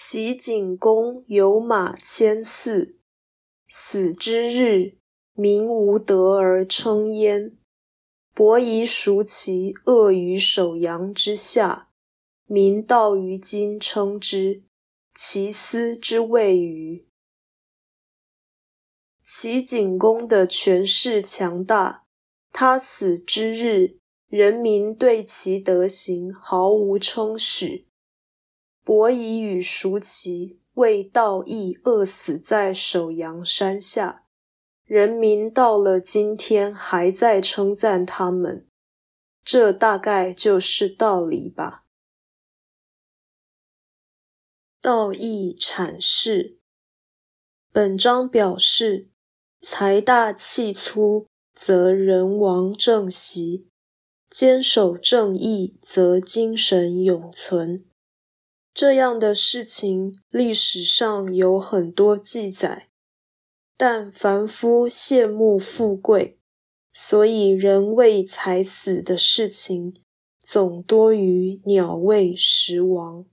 齐景公有马千驷，死之日，民无德而称焉。伯夷孰其恶于首阳之下，民道于今称之，其斯之谓与？齐景公的权势强大，他死之日，人民对其德行毫无称许。伯夷与叔齐为道义饿死在首阳山下，人民到了今天还在称赞他们，这大概就是道理吧。道义阐释，本章表示，财大气粗则人亡政息，坚守正义则精神永存。这样的事情，历史上有很多记载，但凡夫羡慕富贵，所以人为财死的事情，总多于鸟为食亡。